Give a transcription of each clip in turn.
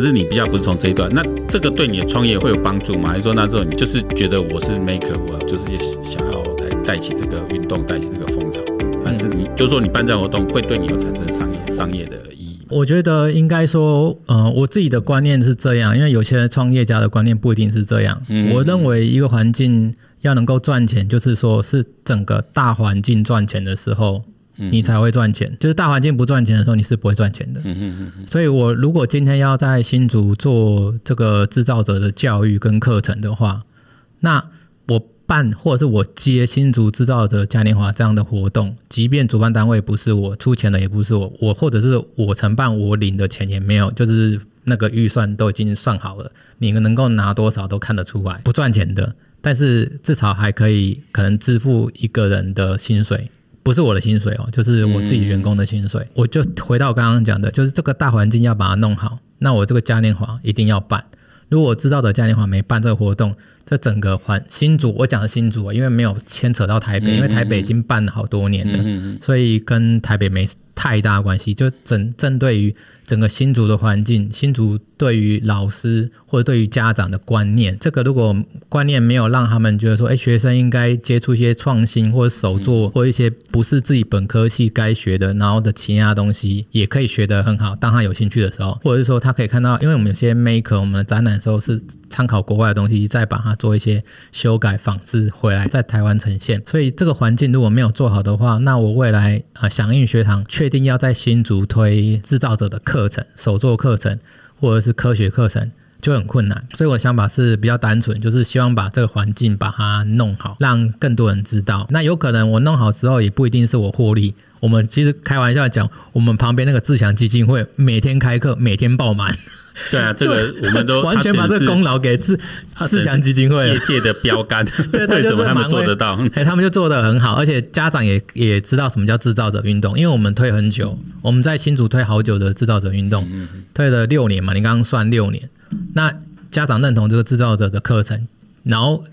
可是你比较不是从这一段，那这个对你的创业会有帮助吗？还是说那时候你就是觉得我是 maker，我就是也想要来带起这个运动，带起这个风潮，还是你就是说你办这样活动会对你有产生商业商业的意义？我觉得应该说，呃，我自己的观念是这样，因为有些创业家的观念不一定是这样。嗯，我认为一个环境要能够赚钱，就是说是整个大环境赚钱的时候。你才会赚钱，就是大环境不赚钱的时候，你是不会赚钱的。嗯嗯嗯。所以，我如果今天要在新竹做这个制造者的教育跟课程的话，那我办或者是我接新竹制造者嘉年华这样的活动，即便主办单位不是我出钱的，也不是我，我或者是我承办，我领的钱也没有，就是那个预算都已经算好了，你们能够拿多少都看得出来，不赚钱的，但是至少还可以可能支付一个人的薪水。不是我的薪水哦，就是我自己员工的薪水。我就回到刚刚讲的，就是这个大环境要把它弄好，那我这个嘉年华一定要办。如果我知道的嘉年华没办这个活动，这整个环新竹，我讲的新竹啊，因为没有牵扯到台北，因为台北已经办了好多年了，所以跟台北没太大关系。就整针对于整个新竹的环境，新竹。对于老师或者对于家长的观念，这个如果观念没有让他们觉得说，哎，学生应该接触一些创新或者手作或一些不是自己本科系该学的，然后的其他东西也可以学得很好。当他有兴趣的时候，或者是说他可以看到，因为我们有些 maker，我们的展览的时候是参考国外的东西，再把它做一些修改仿制回来，在台湾呈现。所以这个环境如果没有做好的话，那我未来啊，响应学堂确定要在新竹推制造者的课程、手作课程。或者是科学课程就很困难，所以我想法是比较单纯，就是希望把这个环境把它弄好，让更多人知道。那有可能我弄好之后，也不一定是我获利。我们其实开玩笑讲，我们旁边那个自强基金会每天开课，每天爆满。对啊，这个我们都 完全把这个功劳给自自强基金会业界的标杆。对，为什么他们做得到？哎，他们就做得很好，而且家长也也知道什么叫制造者运动，因为我们推很久，我们在新竹推好久的制造者运动，推了六年嘛，你刚刚算六年，那家长认同这个制造者的课程。然后，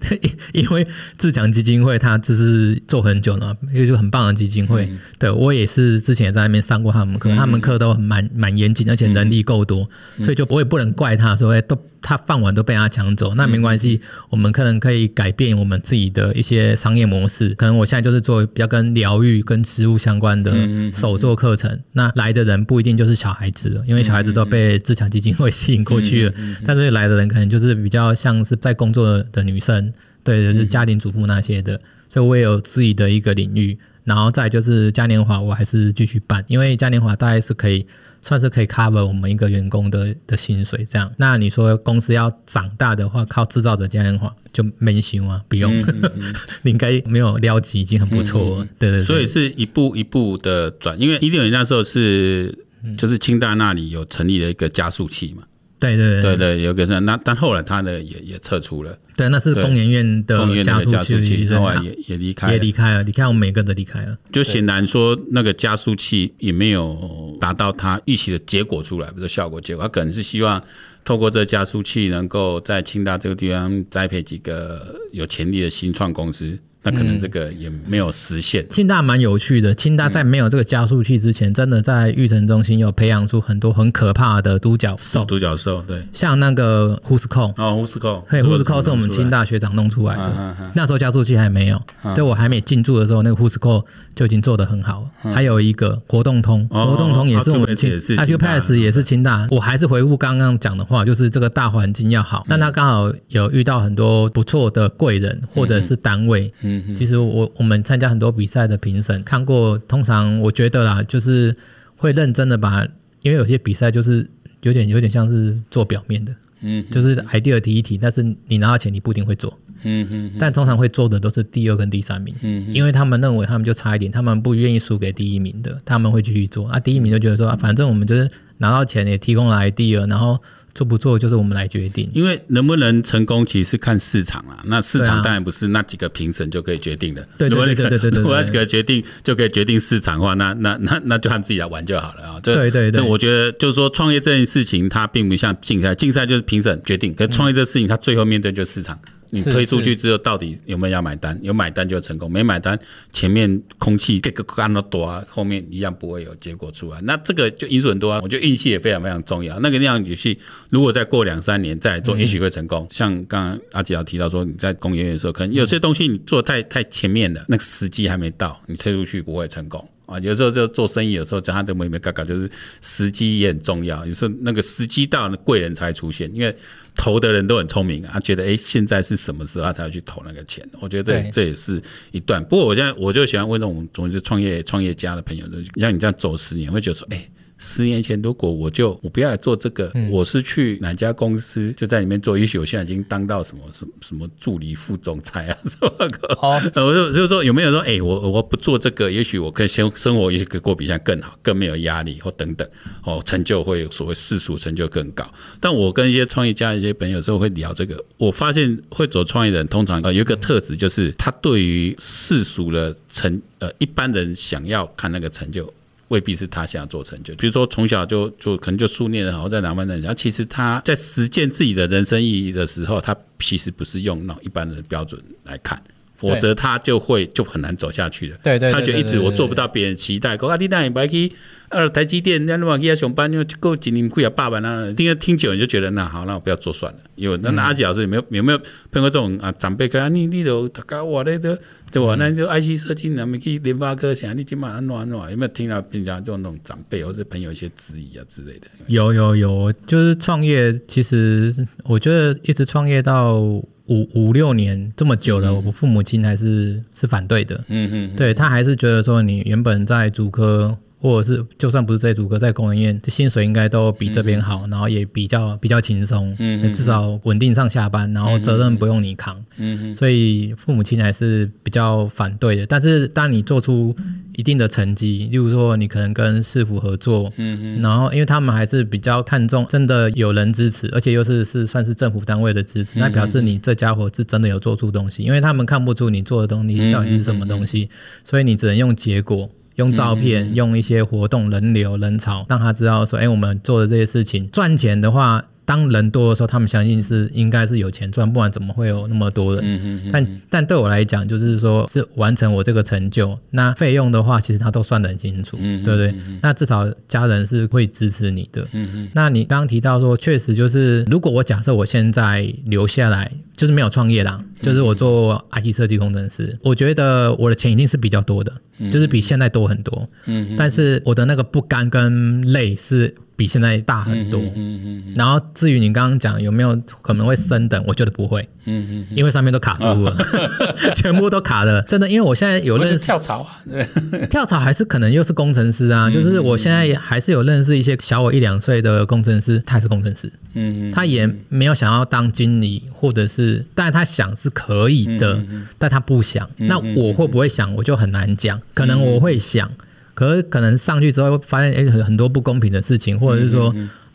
因为自强基金会它就是做很久了，一个就很棒的基金会。嗯、对我也是之前也在那边上过他们课，嗯、他们课都蛮蛮严谨，而且人力够多，嗯、所以就我也不能怪他说都。他饭碗都被他抢走，那没关系，我们可能可以改变我们自己的一些商业模式。可能我现在就是做比较跟疗愈、跟植物相关的手作课程。那来的人不一定就是小孩子了，因为小孩子都被自强基金会吸引过去了。但是来的人可能就是比较像是在工作的女生，对，就是家庭主妇那些的。所以我也有自己的一个领域。然后再就是嘉年华，我还是继续办，因为嘉年华大概是可以。算是可以 cover 我们一个员工的的薪水，这样。那你说公司要长大的话，靠制造者嘉年华就没行啊，不用。嗯嗯嗯 你应该没有撩级已经很不错对对。所以是一步一步的转，因为一六年那时候是就是清大那里有成立了一个加速器嘛。对对对对，有个是那，但后来他呢也也撤出了。对，那是工研院的加速器，后来也也离开，也离开了，离开我们每个都离开了。就显然说，那个加速器也没有达到他预期的结果出来，不是效果结果，他可能是希望透过这加速器，能够在清大这个地方栽培几个有潜力的新创公司。那可能这个也没有实现。嗯、清大蛮有趣的，清大在没有这个加速器之前，嗯、真的在育成中心有培养出很多很可怕的独角兽。独角兽，对，像那个呼斯扣哦，呼斯扣，嘿，呼斯扣是我们清大学长弄出来的。啊啊啊、那时候加速器还没有，啊、对我还没进驻的时候，那个呼斯扣就已经做得很好。啊、还有一个活动通，活动通也是我们清，Acupass 也是清大。我还是回复刚刚讲的话，就是这个大环境要好。那他刚好有遇到很多不错的贵人或者是单位。嗯其实我我们参加很多比赛的评审看过，通常我觉得啦，就是会认真的把，因为有些比赛就是有点有点像是做表面的，嗯，就是 idea 提一提，但是你拿到钱你不一定会做，嗯嗯，但通常会做的都是第二跟第三名，嗯，因为他们认为他们就差一点，他们不愿意输给第一名的，他们会继续做。啊，第一名就觉得说，啊，反正我们就是拿到钱也提供了 idea，然后。做不做就是我们来决定，因为能不能成功其实是看市场啊。那市场当然不是那几个评审就可以决定的。对对对对对对，对，如果那几个决定就可以决定市场的话，那那那那就他们自己来玩就好了啊。对对对，对，我觉得就是说创业这件事情，它并不像竞赛，竞赛就是评审决定，可创业这事情，它最后面对就是市场。你推出去之后，到底有没有要买单？有买单就成功，没买单，前面空气这个干了多啊，后面一样不会有结果出来。那这个就因素很多啊，我觉得运气也非常非常重要。那个那样游戏，如果再过两三年再来做，也许会成功。嗯、像刚刚阿吉要提到说，你在工研院的时候，可能有些东西你做太太前面了，那个时机还没到，你推出去不会成功。啊，有时候就做生意，有时候讲他的没没嘎嘎，就是时机也很重要。有时候那个时机到了，贵人才出现。因为投的人都很聪明啊，觉得哎，现在是什么时候，他才要去投那个钱。我觉得这这也是一段。不过我现在我就喜欢问那种总是创业创业家的朋友，就像你这样走十年，会觉得说，哎。十年前，如果我就我不要来做这个，嗯、我是去哪家公司就在里面做。也许我现在已经当到什么什么什么助理副总裁啊什么的。好，我就就是说有没有说，哎、欸，我我不做这个，也许我可以先生活也可以过比现在更好，更没有压力或等等，哦，成就会所谓世俗成就更高。但我跟一些创业家一些朋友之后会聊这个，我发现会走创业的人通常呃有一个特质，就是他对于世俗的成呃一般人想要看那个成就。未必是他想要做成就，比如说从小就就可能就书念的好，在哪班的人，然后其实他在实践自己的人生意义的时候，他其实不是用那种一般人的标准来看，否则他就会就很难走下去了。对对，他觉得一直我做不到别人期待，讲啊，你那也白去呃台积电，那那么去上班，就够几年亏啊爸爸那，听听久你就觉得那好，那我不要做算了。因为那阿吉老师有没有有没有碰过这种啊长辈？啊，你你都大家我那个。对吧？那就 IC 设计，那么去联发科，想你今晚安暖安暖，有没有听到人家这种长辈或者朋友一些质疑啊之类的？有有有，就是创业，其实我觉得一直创业到五五六年这么久了，我父母亲还是是反对的。嗯嗯，对他还是觉得说，你原本在主科。或者是就算不是在竹科，在工研院，这薪水应该都比这边好，嗯、然后也比较比较轻松，嗯，至少稳定上下班，然后责任不用你扛，嗯，所以父母亲还是比较反对的。但是当你做出一定的成绩，例如说你可能跟市府合作，嗯，然后因为他们还是比较看重真的有人支持，而且又是是算是政府单位的支持，那表示你这家伙是真的有做出东西，因为他们看不出你做的东西到底是什么东西，所以你只能用结果。用照片，用一些活动、人流、人潮，让他知道说，哎、欸，我们做的这些事情赚钱的话。当人多的时候，他们相信是应该是有钱赚，不然怎么会有那么多人？嗯嗯嗯、但但对我来讲，就是说是完成我这个成就，那费用的话，其实他都算得很清楚，嗯、对不对？那至少家人是会支持你的。嗯嗯、那你刚刚提到说，确实就是，如果我假设我现在留下来，就是没有创业啦，就是我做 IT 设计工程师，我觉得我的钱一定是比较多的，就是比现在多很多。嗯、但是我的那个不甘跟累是。比现在大很多，嗯嗯嗯嗯、然后至于你刚刚讲有没有可能会升等，我觉得不会，嗯嗯嗯、因为上面都卡住了，哦、全部都卡了，真的，因为我现在有认识跳槽啊，跳槽还是可能又是工程师啊，就是我现在还是有认识一些小我一两岁的工程师，他也是工程师，嗯嗯、他也没有想要当经理，或者是，但他想是可以的，但他不想，嗯、那我会不会想，我就很难讲，可能我会想。可是可能上去之后发现，哎，很很多不公平的事情，或者是说，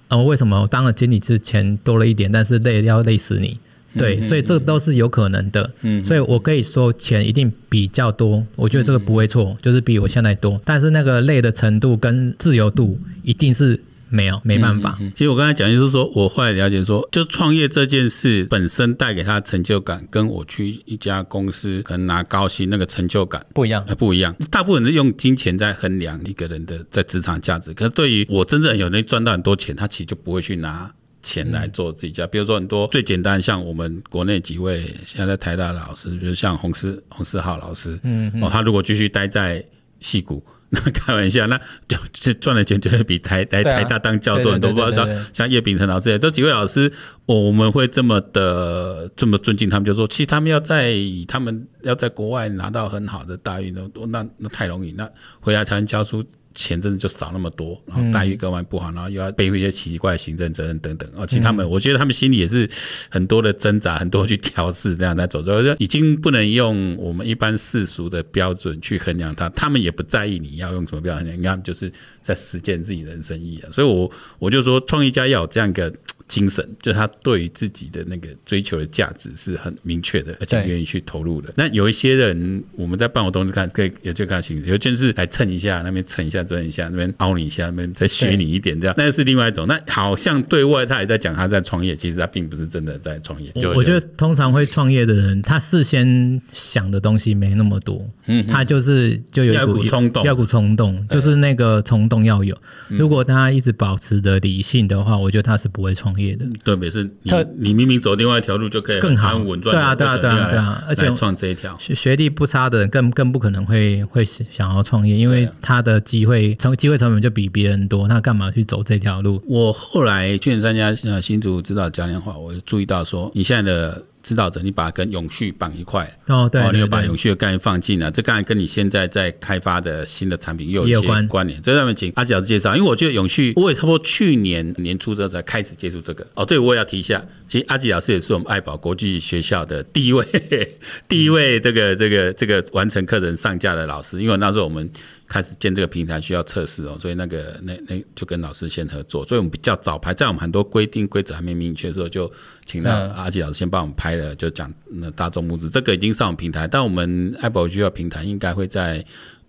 呃，为什么我当了经理之前多了一点，但是累要累死你？对，所以这都是有可能的。嗯，所以我可以说钱一定比较多，我觉得这个不会错，就是比我现在多，但是那个累的程度跟自由度一定是。没有，没办法。嗯嗯、其实我刚才讲就是说，我后来了解说，就创业这件事本身带给他成就感，跟我去一家公司可能拿高薪那个成就感不一样，不一样。大部分人用金钱在衡量一个人的在职场价值，可是对于我真正有能赚到很多钱，他其实就不会去拿钱来做自己家。嗯、比如说很多最简单，像我们国内几位现在在台大的老师，比如像洪思洪思浩老师，嗯，嗯哦，他如果继续待在戏谷。那开玩笑，那就就赚的钱就会比台台台大当教多很多，不知道像叶秉成老师这几位老师，我们会这么的这么尊敬他们，就说其实他们要在他们要在国外拿到很好的待遇，那那那太容易，那回来台湾教书。钱真的就少那么多，然后待遇格外不好，然后又要背负一些奇怪的行政责任等等。哦，其实他们，我觉得他们心里也是很多的挣扎，很多去调试这样在走。所以已经不能用我们一般世俗的标准去衡量他，他们也不在意你要用什么标准，衡量，他们就是在实践自己人生意义。所以我我就说，创业家要有这样一个。精神，就他对于自己的那个追求的价值是很明确的，而且愿意去投入的。那有一些人，我们在办活动就看，可以也就看形式，有件事来蹭一下，那边蹭一下，蹭一下，那边凹你一下，那边再学你一点，这样，那是另外一种。那好像对外他也在讲他在创业，其实他并不是真的在创业。就我觉得通常会创业的人，他事先想的东西没那么多，嗯，他就是就有一股冲动，要股冲动，就是那个冲动要有。如果他一直保持的理性的话，我觉得他是不会创业的。对，没事。你你明明走另外一条路就可以更好稳赚，对啊对啊对啊对啊，而且创这一条学学历不差的人更更不可能会会想要创业，因为他的机会成机会成本就比别人多，那干嘛去走这条路？我后来去年参加呃新竹指导嘉年华，我就注意到说你现在的。指导者，你把它跟永续绑一块哦，对，你又把永续的概念放进来，这当然跟你现在在开发的新的产品又有一些关联。这上面请阿吉老师介绍，因为我觉得永续，我也差不多去年年初之后才开始接触这个。哦，对，我也要提一下，其实阿吉老师也是我们爱宝国际学校的第一位，第一位这个这个这个完成课程上架的老师，因为那时候我们。开始建这个平台需要测试哦，所以那个那那就跟老师先合作，所以我们比较早拍，在我们很多规定规则还没明确的时候，就请到阿吉老师先帮我们拍了，就讲那大众募资，这个已经上我们平台，但我们 Apple 需要平台应该会在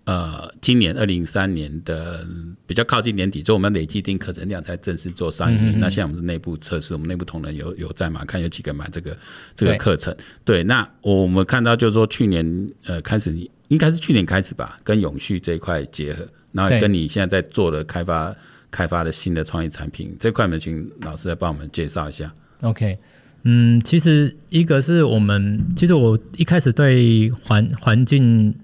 呃今年二零三年的比较靠近年底，就我们累计订课程量才正式做上映。嗯嗯，那现在我们是内部测试，我们内部同仁有有在嘛？看有几个买这个这个课程。对，对，那我们看到就是说去年呃开始。应该是去年开始吧，跟永续这一块结合，然后跟你现在在做的开发开发的新的创意产品这块，我们请老师来帮我们介绍一下。OK，嗯，其实一个是我们，其实我一开始对环环境，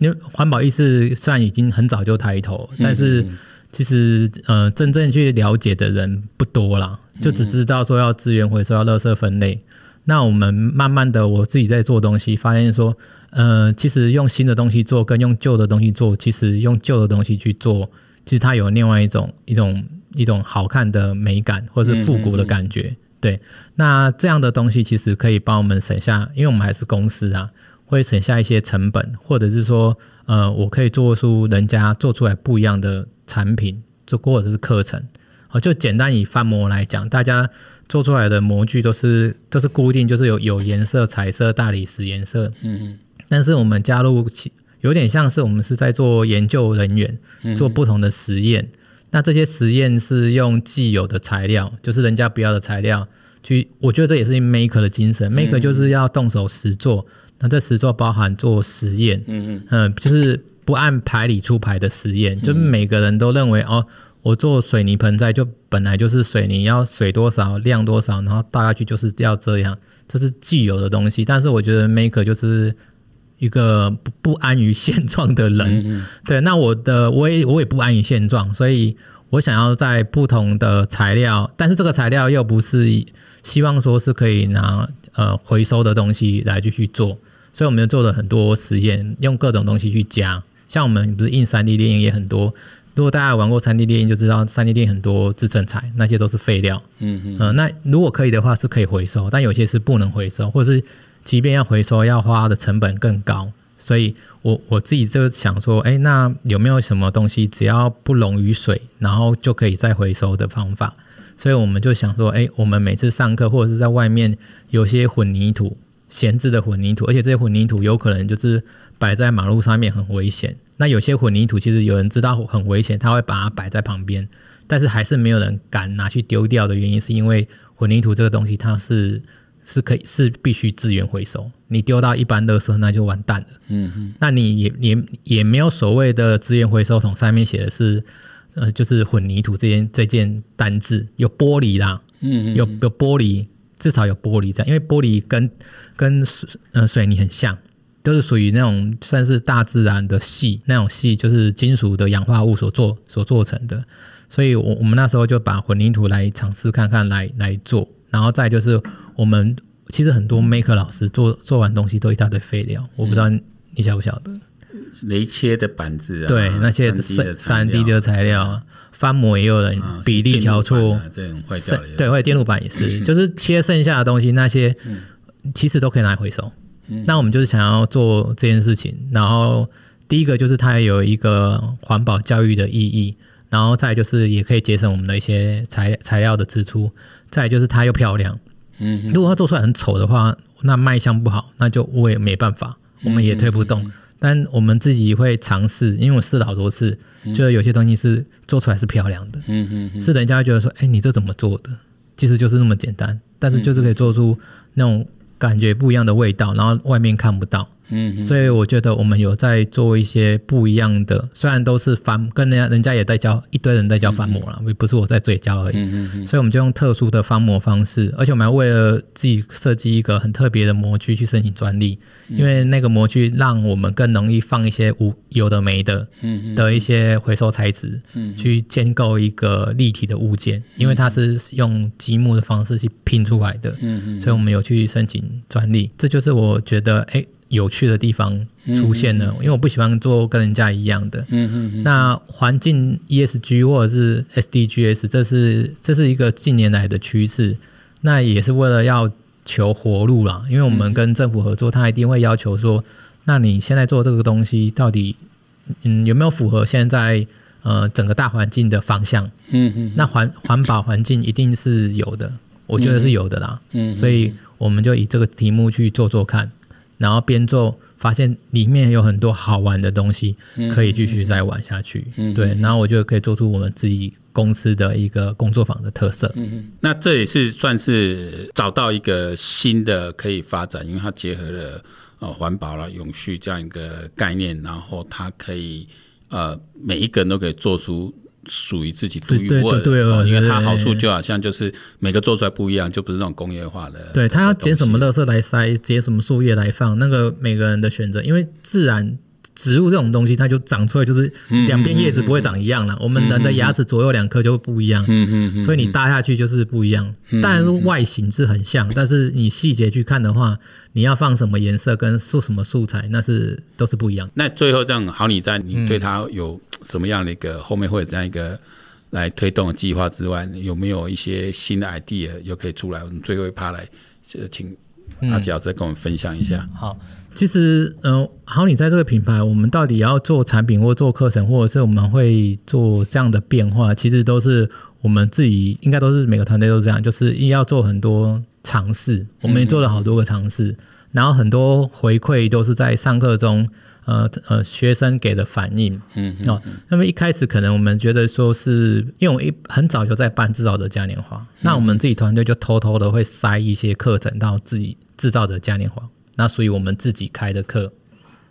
因为环保意识虽然已经很早就抬头，但是其实呃，真正去了解的人不多啦，就只知道说要资源回收，要垃圾分类。那我们慢慢的，我自己在做东西，发现说。呃，其实用新的东西做，跟用旧的东西做，其实用旧的东西去做，其实它有另外一种一种一种好看的美感，或者是复古的感觉。嗯嗯嗯对，那这样的东西其实可以帮我们省下，因为我们还是公司啊，会省下一些成本，或者是说，呃，我可以做出人家做出来不一样的产品，做或者是课程。哦，就简单以翻模来讲，大家。做出来的模具都是都是固定，就是有有颜色、彩色、大理石颜色。嗯嗯。但是我们加入，有点像是我们是在做研究人员，做不同的实验。那这些实验是用既有的材料，就是人家不要的材料去。我觉得这也是 maker 的精神。maker 就是要动手实做。那这实做包含做实验。嗯嗯。就是不按牌理出牌的实验，就是每个人都认为哦。我做水泥盆栽，就本来就是水泥要水多少量多少，然后大概去就是要这样，这是既有的东西。但是我觉得 maker 就是一个不不安于现状的人，嗯嗯对。那我的我也我也不安于现状，所以我想要在不同的材料，但是这个材料又不是希望说是可以拿呃回收的东西来继续做，所以我们做了很多实验，用各种东西去加。像我们不是印三 D 电影也很多。如果大家玩过三 D 电影，就知道三 D 电影很多制成材，那些都是废料。嗯嗯、呃。那如果可以的话，是可以回收，但有些是不能回收，或者是即便要回收，要花的成本更高。所以我我自己就想说，哎、那有没有什么东西只要不溶于水，然后就可以再回收的方法？所以我们就想说，哎、我们每次上课或者是在外面有些混凝土，闲置的混凝土，而且这些混凝土有可能就是摆在马路上面很危险。那有些混凝土其实有人知道很危险，他会把它摆在旁边，但是还是没有人敢拿去丢掉的原因，是因为混凝土这个东西它是是可以是必须资源回收，你丢到一般垃圾那就完蛋了。嗯嗯，那你也也也没有所谓的资源回收桶上面写的是呃就是混凝土这件这件单字有玻璃啦，嗯有有玻璃至少有玻璃在，因为玻璃跟跟水呃水泥很像。都是属于那种算是大自然的系，那种系就是金属的氧化物所做所做成的，所以我我们那时候就把混凝土来尝试看看来来做，然后再就是我们其实很多 maker 老师做做完东西都一大堆废料，我不知道你晓不晓得？雷切的板子啊，对，那些三 D 的材料，翻模也有人比例调错，这种坏掉，对，或者电路板也是，就是切剩下的东西，那些其实都可以拿来回收。那我们就是想要做这件事情，然后第一个就是它有一个环保教育的意义，然后再就是也可以节省我们的一些材材料的支出，再就是它又漂亮。嗯，如果它做出来很丑的话，那卖相不好，那就我也没办法，我们也推不动。嗯、但我们自己会尝试，因为我试了好多次，就是有些东西是做出来是漂亮的。嗯嗯，嗯是人家会觉得说，哎、欸，你这怎么做的？其实就是那么简单，但是就是可以做出那种感觉不一样的味道，然后外面看不到。嗯，所以我觉得我们有在做一些不一样的，虽然都是翻，跟人家人家也在教一堆人在教翻模了，不是我在嘴教而已。嗯嗯，所以我们就用特殊的翻模方式，而且我们还为了自己设计一个很特别的模具去申请专利，因为那个模具让我们更容易放一些无有的没的，嗯的一些回收材质，嗯，去建构一个立体的物件，因为它是用积木的方式去拼出来的，嗯嗯，所以我们有去申请专利，这就是我觉得哎。有趣的地方出现了，因为我不喜欢做跟人家一样的。嗯嗯嗯。那环境 ESG 或者是 SDGs，这是这是一个近年来的趋势。那也是为了要求活路啦，因为我们跟政府合作，他一定会要求说，那你现在做这个东西到底嗯有没有符合现在呃整个大环境的方向？嗯嗯。那环环保环境一定是有的，我觉得是有的啦。嗯。所以我们就以这个题目去做做看。然后边做，发现里面有很多好玩的东西，可以继续再玩下去。嗯，对。然后我觉得可以做出我们自己公司的一个工作坊的特色。嗯，那这也是算是找到一个新的可以发展，因为它结合了呃环保了、永续这样一个概念，然后它可以呃每一个人都可以做出。属于自己独一无二的，因为它好处就好像就是每个做出来不一样，就不是那种工业化的。对，它要捡什么垃圾来塞，捡什么树叶来放，那个每个人的选择，因为自然。植物这种东西，它就长出来就是两边叶子不会长一样了。我们人的牙齿左右两颗就不一样，所以你搭下去就是不一样。当然说外形是很像，但是你细节去看的话，你要放什么颜色跟做什么素材，那是都是不一样。那最后这样好，你在你对它有什么样的一个后面会有这样一个来推动计划之外，有没有一些新的 idea 又可以出来？我们最后一趴来，请阿吉老师跟我们分享一下。好。其实，嗯、呃，好，你在这个品牌，我们到底要做产品，或做课程，或者是我们会做这样的变化，其实都是我们自己，应该都是每个团队都这样，就是要做很多尝试。我们也做了好多个尝试，然后很多回馈都是在上课中，呃呃，学生给的反应。嗯，哦，那么一开始可能我们觉得说是，因为我一很早就在办制造者嘉年华，那我们自己团队就偷偷的会塞一些课程到自己制造者嘉年华。那属于我们自己开的课，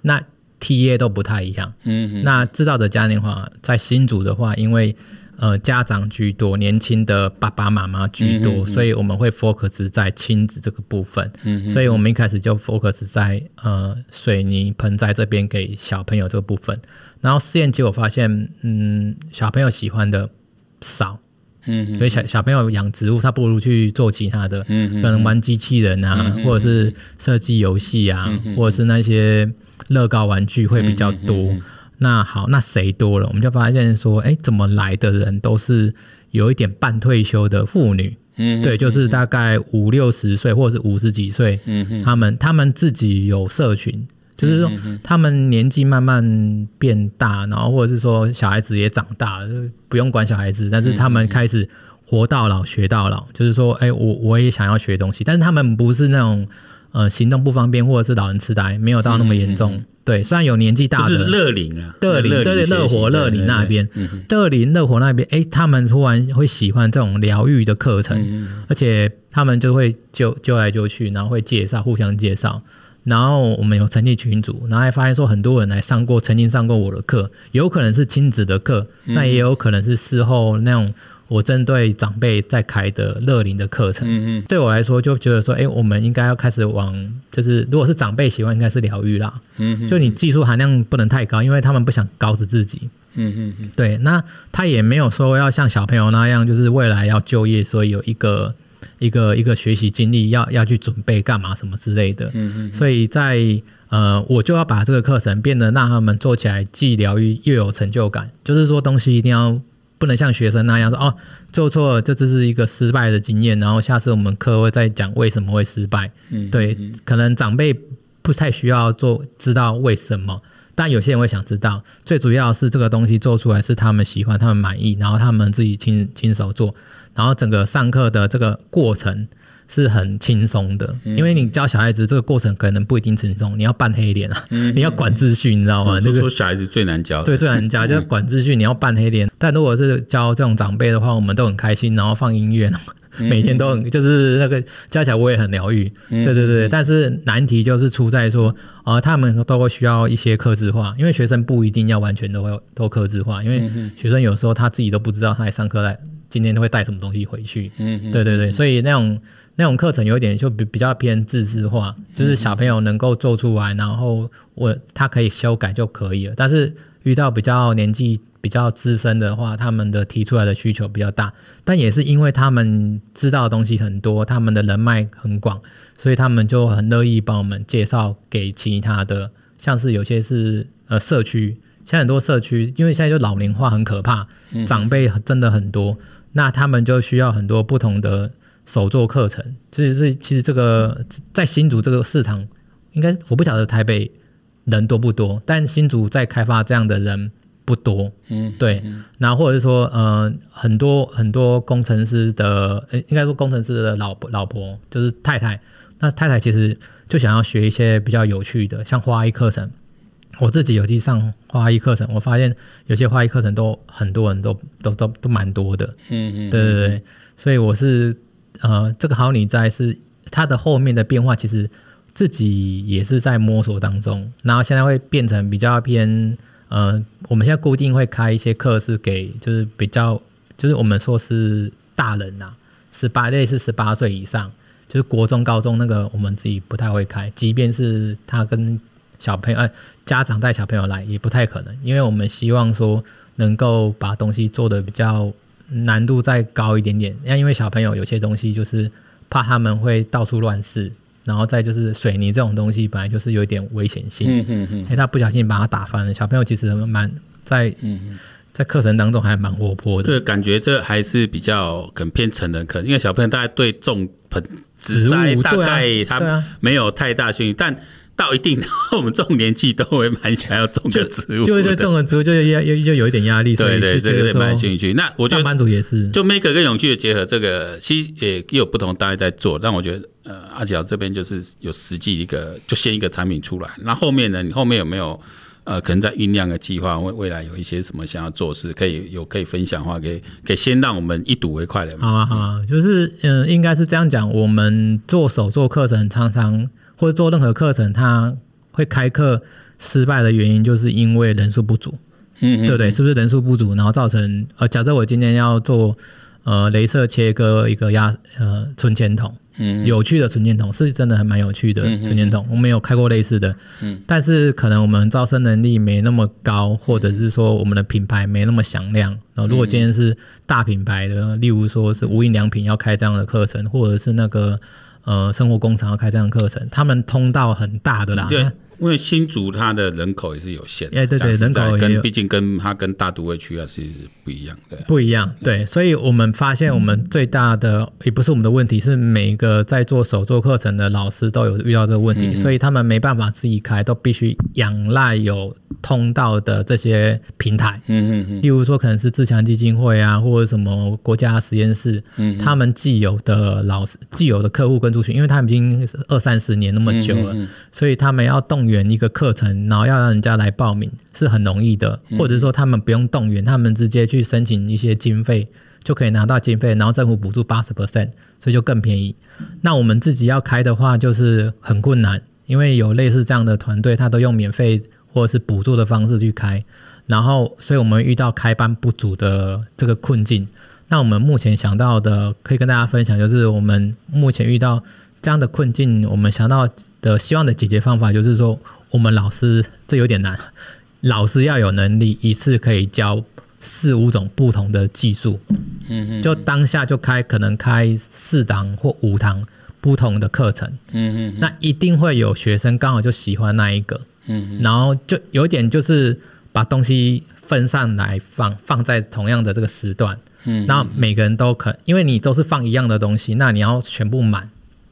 那 TA 都不太一样。嗯哼，那制造者嘉年华在新竹的话，因为呃家长居多，年轻的爸爸妈妈居多，嗯、哼所以我们会 focus 在亲子这个部分。嗯，所以我们一开始就 focus 在呃水泥盆栽这边给小朋友这个部分。然后试验结果发现，嗯，小朋友喜欢的少。嗯，所以小小朋友养植物，他不如去做其他的，嗯，可能玩机器人啊，或者是设计游戏啊，或者是那些乐高玩具会比较多。那好，那谁多了？我们就发现说，哎，怎么来的人都是有一点半退休的妇女，嗯，对，就是大概五六十岁或者是五十几岁，嗯，他们他们自己有社群。就是说，他们年纪慢慢变大，然后或者是说小孩子也长大了，就不用管小孩子，但是他们开始活到老学到老。就是说，哎，我我也想要学东西，但是他们不是那种呃行动不方便或者是老人痴呆，没有到那么严重。对，虽然有年纪大的，是乐龄啊，乐龄，对对，乐活乐龄那边，乐龄乐活那边，哎，他们突然会喜欢这种疗愈的课程，而且他们就会揪揪来揪去，然后会介绍，互相介绍。然后我们有成立群组，然后还发现说很多人来上过，曾经上过我的课，有可能是亲子的课，那也有可能是事后那种我针对长辈在开的乐龄的课程。嗯嗯，对我来说就觉得说，哎，我们应该要开始往，就是如果是长辈喜欢，应该是疗愈啦。嗯，就你技术含量不能太高，因为他们不想搞死自己。嗯嗯嗯，对，那他也没有说要像小朋友那样，就是未来要就业，所以有一个。一个一个学习经历要要去准备干嘛什么之类的，嗯嗯，所以在呃，我就要把这个课程变得让他们做起来既疗愈又有成就感。就是说东西一定要不能像学生那样说哦，做错了，这只是一个失败的经验，然后下次我们课会再讲为什么会失败。嗯，对，可能长辈不太需要做知道为什么。但有些人会想知道，最主要是这个东西做出来是他们喜欢、他们满意，然后他们自己亲亲手做，然后整个上课的这个过程是很轻松的。因为你教小孩子这个过程可能不一定轻松，你要扮黑脸啊，你要管秩序，你知道吗？就说小孩子最难教，对，最难教就是管秩序，你要扮黑脸。但如果是教这种长辈的话，我们都很开心，然后放音乐。每天都很，就是那个加起来我也很疗愈，对对对。但是难题就是出在说，啊、呃，他们都会需要一些克制化，因为学生不一定要完全都会都克制化，因为学生有时候他自己都不知道他来上课来今天都会带什么东西回去，嗯对对对。所以那种那种课程有点就比比较偏自制化，就是小朋友能够做出来，然后我他可以修改就可以了。但是遇到比较年纪。比较资深的话，他们的提出来的需求比较大，但也是因为他们知道的东西很多，他们的人脉很广，所以他们就很乐意帮我们介绍给其他的，像是有些是呃社区，现在很多社区，因为现在就老龄化很可怕，长辈真的很多，那他们就需要很多不同的手作课程，所以是其实这个在新竹这个市场，应该我不晓得台北人多不多，但新竹在开发这样的人。不多，嗯，对，那或者是说，呃，很多很多工程师的，呃，应该说工程师的老婆老婆就是太太，那太太其实就想要学一些比较有趣的，像花艺课程。我自己有去上花艺课程，我发现有些花艺课程都很多人都都都都蛮多的，嗯嗯，对对对，所以我是，呃，这个好你在是它的后面的变化，其实自己也是在摸索当中，然后现在会变成比较偏。呃，我们现在固定会开一些课，是给就是比较，就是我们说是大人呐、啊，十八类是十八岁以上，就是国中、高中那个，我们自己不太会开。即便是他跟小朋友，呃，家长带小朋友来，也不太可能，因为我们希望说能够把东西做的比较难度再高一点点。那因为小朋友有些东西就是怕他们会到处乱试。然后再就是水泥这种东西，本来就是有一点危险性。嗯嗯嗯。哎，他不小心把它打翻了。小朋友其实蛮在，在课程当中还蛮活泼的。对，感觉这还是比较可能偏成人课，因为小朋友大概对种盆植物大概他没有太大兴趣，但到一定我们这种年纪都会蛮想要种个植物，就就种个植物就压又又有一点压力。对对，这个蛮兴趣。那我觉得上班族也是，就 Maker 跟永续的结合，这个其实也也有不同大家在做，但我觉得。呃，阿角这边就是有实际一个，就先一个产品出来。那后面呢？你后面有没有呃，可能在酝酿的计划？未未来有一些什么想要做事，可以有可以分享的话，可以可以先让我们一睹为快的。好啊，好啊，就是嗯、呃，应该是这样讲。我们做手做课程，常常或者做任何课程，它会开课失败的原因，就是因为人数不足。嗯，对不对？是不是人数不足，然后造成呃，假设我今天要做呃，镭射切割一个压呃存钱筒。嗯，有趣的存钱筒是真的还蛮有趣的存钱筒，我没有开过类似的，嗯，但是可能我们招生能力没那么高，或者是说我们的品牌没那么响亮。然后如果今天是大品牌的，例如说是无印良品要开这样的课程，或者是那个呃生活工厂要开这样的课程，他们通道很大的啦。对。因为新竹它的人口也是有限，哎，对对，人口跟毕竟跟它跟大都会区啊是不一样的，不一样，对，所以我们发现我们最大的也不是我们的问题，是每一个在做手作课程的老师都有遇到这个问题，所以他们没办法自己开，都必须仰赖有通道的这些平台，嗯嗯嗯，例如说可能是自强基金会啊，或者什么国家实验室，嗯，他们既有的老师、既有的客户跟族群，因为他们已经二三十年那么久了，所以他们要动。员一个课程，然后要让人家来报名是很容易的，或者说他们不用动员，他们直接去申请一些经费就可以拿到经费，然后政府补助八十 percent，所以就更便宜。那我们自己要开的话，就是很困难，因为有类似这样的团队，他都用免费或者是补助的方式去开，然后所以我们遇到开班不足的这个困境。那我们目前想到的可以跟大家分享，就是我们目前遇到。这样的困境，我们想到的希望的解决方法就是说，我们老师这有点难，老师要有能力一次可以教四五种不同的技术，嗯嗯，就当下就开可能开四堂或五堂不同的课程，嗯嗯，那一定会有学生刚好就喜欢那一个，嗯，然后就有点就是把东西分散来放，放在同样的这个时段，嗯，那每个人都可，因为你都是放一样的东西，那你要全部满。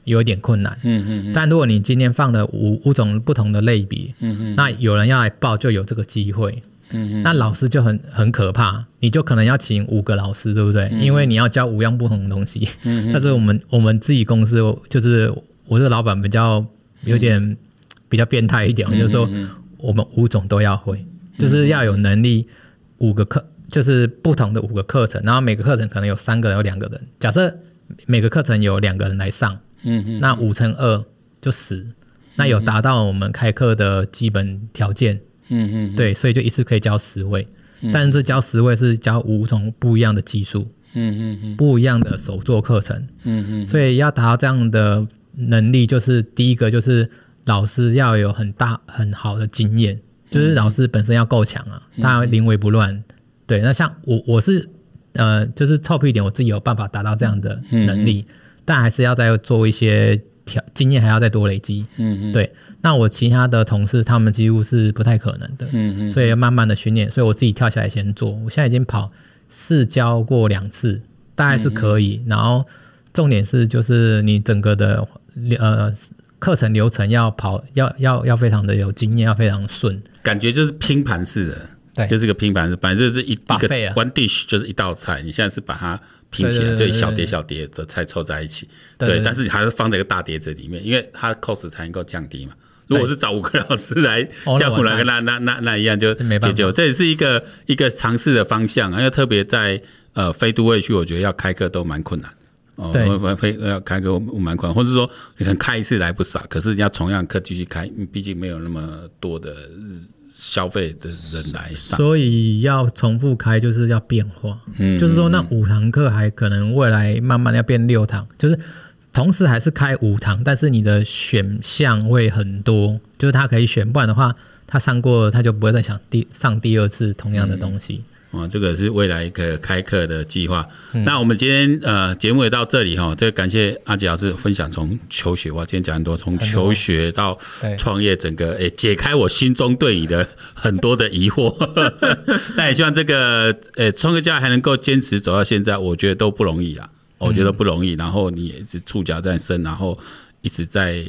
有一点困难。嗯嗯。但如果你今天放了五五种不同的类别，嗯嗯，那有人要来报就有这个机会。嗯嗯。那老师就很很可怕，你就可能要请五个老师，对不对？因为你要教五样不同的东西。嗯。但是我们我们自己公司就是我这个老板比较有点比较变态一点，就是说我们五种都要会，就是要有能力五个课。就是不同的五个课程，然后每个课程可能有三个人，有两个人。假设每个课程有两个人来上，嗯嗯，那五乘二就十，那有达到我们开课的基本条件，嗯嗯，对，所以就一次可以教十位，但是这教十位是教五种不一样的技术，嗯嗯，不一样的手作课程，嗯嗯，所以要达到这样的能力，就是第一个就是老师要有很大很好的经验，就是老师本身要够强啊，他临危不乱。对，那像我我是呃，就是臭屁一点，我自己有办法达到这样的能力，嗯、但还是要再做一些调经验，还要再多累积。嗯嗯。对，那我其他的同事他们几乎是不太可能的。嗯嗯。所以要慢慢的训练，所以我自己跳下来先做。我现在已经跑试教过两次，大概是可以。嗯、然后重点是就是你整个的呃课程流程要跑要要要非常的有经验，要非常顺，感觉就是拼盘式的。对，就是个拼盘式，反正就是一一个 one dish，就是一道菜。你现在是把它拼起来，就一小碟小碟的菜凑在一起。对，但是你还是放在一个大碟子里面，因为它 cost 才能够降低嘛。如果是找五个老师来叫过来跟，那那那那一样就没办法。这也是一个一个尝试的方向啊，因为特别在呃非都会区，我觉得要开课都蛮困难。哦，非要开课蛮困难，或者说你可能开一次来不少，可是要同样课继续开，毕竟没有那么多的日。消费的人来上，所以要重复开，就是要变化。嗯，就是说那五堂课还可能未来慢慢要变六堂，就是同时还是开五堂，但是你的选项会很多，就是他可以选，不然的话他上过他就不会再想第上第二次同样的东西。嗯哦，这个是未来一个开课的计划。嗯、那我们今天呃节目也到这里哈，这个感谢阿杰老师分享从求学，哇，今天讲很多从求学到创业，整个诶、欸、解开我心中对你的很多的疑惑。那也希望这个诶创业家还能够坚持走到现在，我觉得都不容易啊，我觉得不容易。然后你也是触角在伸，然后一直在。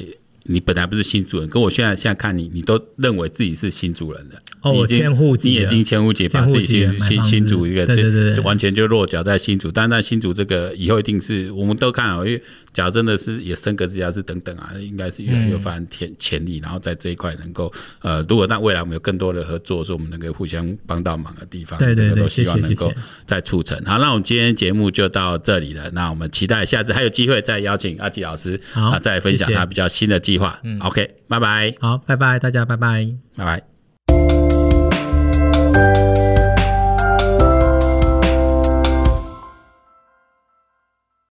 你本来不是新主人，跟我现在现在看你，你都认为自己是新主人了。哦，我迁户籍，你已经迁户籍，把自己新新新主一个，对对对，完全就落脚在新主。但在新主这个以后一定是我们都看好，因为。假如真的是也升格之家是等等啊，应该是越来越发展潜潜力，然后在这一块能够呃，如果那未来我们有更多的合作，是我们能够互相帮到忙的地方，对对对，都希望能够再促成。好，那我们今天节目就到这里了，那我们期待下次还有机会再邀请阿吉老师啊，再分享他比较新的计划。嗯，OK，拜拜。好，拜拜，大家拜拜，拜拜。